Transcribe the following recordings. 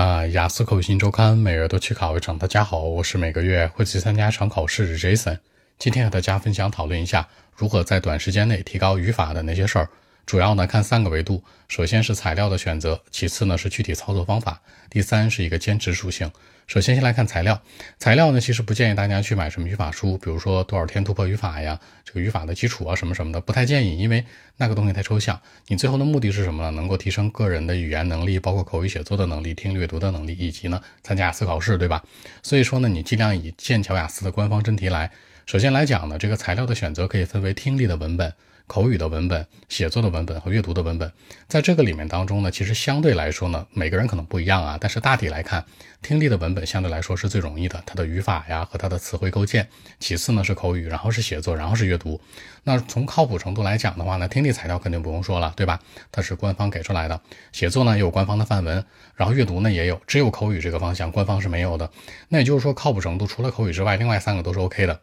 那雅思口语新周刊每月都去考一场。大家好，我是每个月会去参加一场考试的 Jason。今天和大家分享讨论一下如何在短时间内提高语法的那些事儿。主要呢看三个维度，首先是材料的选择，其次呢是具体操作方法，第三是一个坚持属性。首先先来看材料，材料呢其实不建议大家去买什么语法书，比如说多少天突破语法呀，这个语法的基础啊什么什么的，不太建议，因为那个东西太抽象。你最后的目的是什么呢？能够提升个人的语言能力，包括口语写作的能力、听阅读的能力，以及呢参加雅思考试，对吧？所以说呢，你尽量以剑桥雅思的官方真题来。首先来讲呢，这个材料的选择可以分为听力的文本。口语的文本、写作的文本和阅读的文本，在这个里面当中呢，其实相对来说呢，每个人可能不一样啊。但是大体来看，听力的文本相对来说是最容易的，它的语法呀和它的词汇构建。其次呢是口语，然后是写作，然后是阅读。那从靠谱程度来讲的话呢，听力材料肯定不用说了，对吧？它是官方给出来的。写作呢也有官方的范文，然后阅读呢也有，只有口语这个方向官方是没有的。那也就是说，靠谱程度除了口语之外，另外三个都是 OK 的。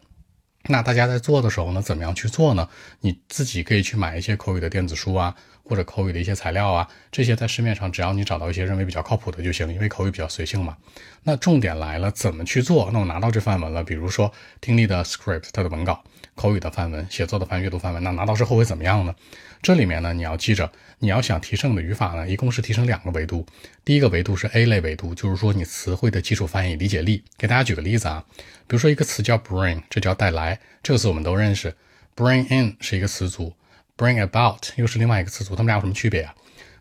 那大家在做的时候呢，怎么样去做呢？你自己可以去买一些口语的电子书啊，或者口语的一些材料啊，这些在市面上只要你找到一些认为比较靠谱的就行，因为口语比较随性嘛。那重点来了，怎么去做？那我拿到这范文了，比如说听力的 script 它的文稿，口语的范文，写作的范阅读范文，那拿到之后会怎么样呢？这里面呢，你要记着，你要想提升你的语法呢，一共是提升两个维度。第一个维度是 A 类维度，就是说你词汇的基础翻译理解力。给大家举个例子啊，比如说一个词叫 bring，这叫带来，这个词我们都认识。bring in 是一个词组，bring about 又是另外一个词组，它们俩有什么区别啊？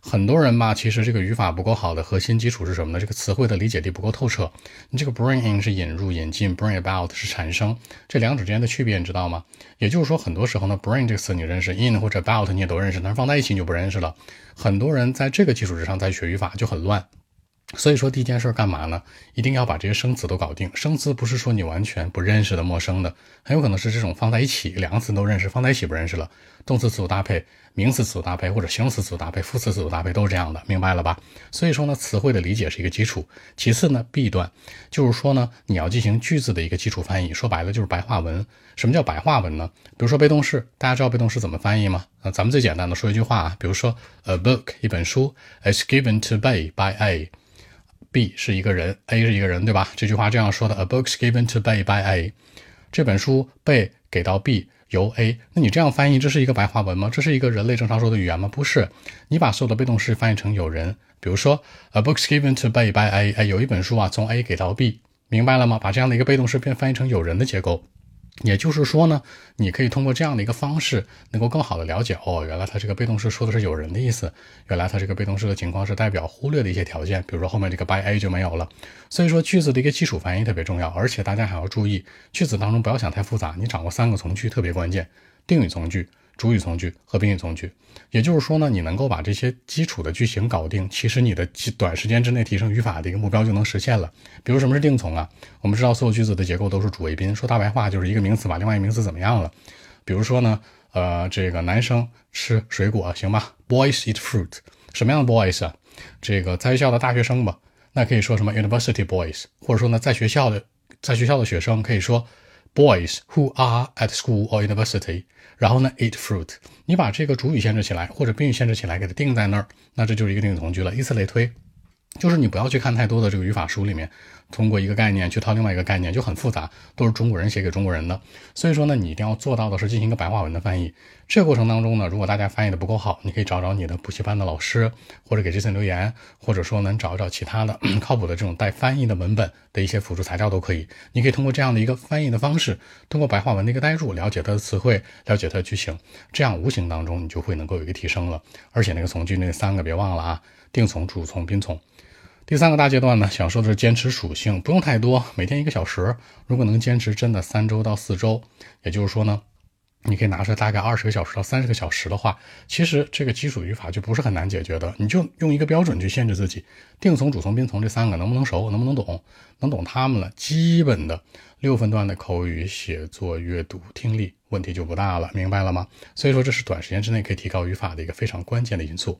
很多人吧，其实这个语法不够好的核心基础是什么呢？这个词汇的理解力不够透彻。你这个 bring in 是引入、引进，bring about 是产生，这两者之间的区别你知道吗？也就是说，很多时候呢，bring 这个词你认识，in 或者 about 你也都认识，但是放在一起你就不认识了。很多人在这个基础之上再学语法就很乱。所以说第一件事干嘛呢？一定要把这些生词都搞定。生词不是说你完全不认识的陌生的，很有可能是这种放在一起，两个词都认识，放在一起不认识了。动词词组搭配、名词词组搭配或者形容词词组搭配、副词词组搭配都是这样的，明白了吧？所以说呢，词汇的理解是一个基础。其次呢，B 段就是说呢，你要进行句子的一个基础翻译，说白了就是白话文。什么叫白话文呢？比如说被动式，大家知道被动式怎么翻译吗？那咱们最简单的说一句话啊，比如说 A book 一本书 is given to B by A。B 是一个人，A 是一个人，对吧？这句话这样说的：A book's given to B by A。这本书被给到 B，由 A。那你这样翻译，这是一个白话文吗？这是一个人类正常说的语言吗？不是。你把所有的被动式翻译成有人，比如说 A book's given to B by A。哎，有一本书啊，从 A 给到 B，明白了吗？把这样的一个被动式变翻译成有人的结构。也就是说呢，你可以通过这样的一个方式，能够更好的了解哦，原来它这个被动式说的是有人的意思，原来它这个被动式的情况是代表忽略的一些条件，比如说后面这个 by a 就没有了。所以说句子的一个基础翻译特别重要，而且大家还要注意，句子当中不要想太复杂，你掌握三个从句特别关键，定语从句。主语从句和宾语从句，也就是说呢，你能够把这些基础的句型搞定，其实你的短时间之内提升语法的一个目标就能实现了。比如什么是定从啊？我们知道所有句子的结构都是主谓宾，说大白话就是一个名词把另外一个名词怎么样了？比如说呢，呃，这个男生吃水果行吧？Boys eat fruit。什么样的 boys 啊？这个在校的大学生吧？那可以说什么 university boys，或者说呢，在学校的在学校的学生可以说。Boys who are at school or university，然后呢，eat fruit。你把这个主语限制起来，或者宾语限制起来，给它定在那儿，那这就是一个定语从句了。以此类推。就是你不要去看太多的这个语法书里面，通过一个概念去套另外一个概念就很复杂，都是中国人写给中国人的。所以说呢，你一定要做到的是进行一个白话文的翻译。这个过程当中呢，如果大家翻译的不够好，你可以找找你的补习班的老师，或者给这次留言，或者说能找一找其他的 靠谱的这种带翻译的文本的一些辅助材料都可以。你可以通过这样的一个翻译的方式，通过白话文的一个代入，了解它的词汇，了解它的句型，这样无形当中你就会能够有一个提升了。而且那个从句那三个别忘了啊，定从、主从、宾从。第三个大阶段呢，想说的是坚持属性，不用太多，每天一个小时。如果能坚持真的三周到四周，也就是说呢，你可以拿出大概二十个小时到三十个小时的话，其实这个基础语法就不是很难解决的。你就用一个标准去限制自己，定从、主从、宾从这三个能不能熟，能不能懂，能懂他们了，基本的六分段的口语写作、阅读、听力问题就不大了，明白了吗？所以说这是短时间之内可以提高语法的一个非常关键的因素。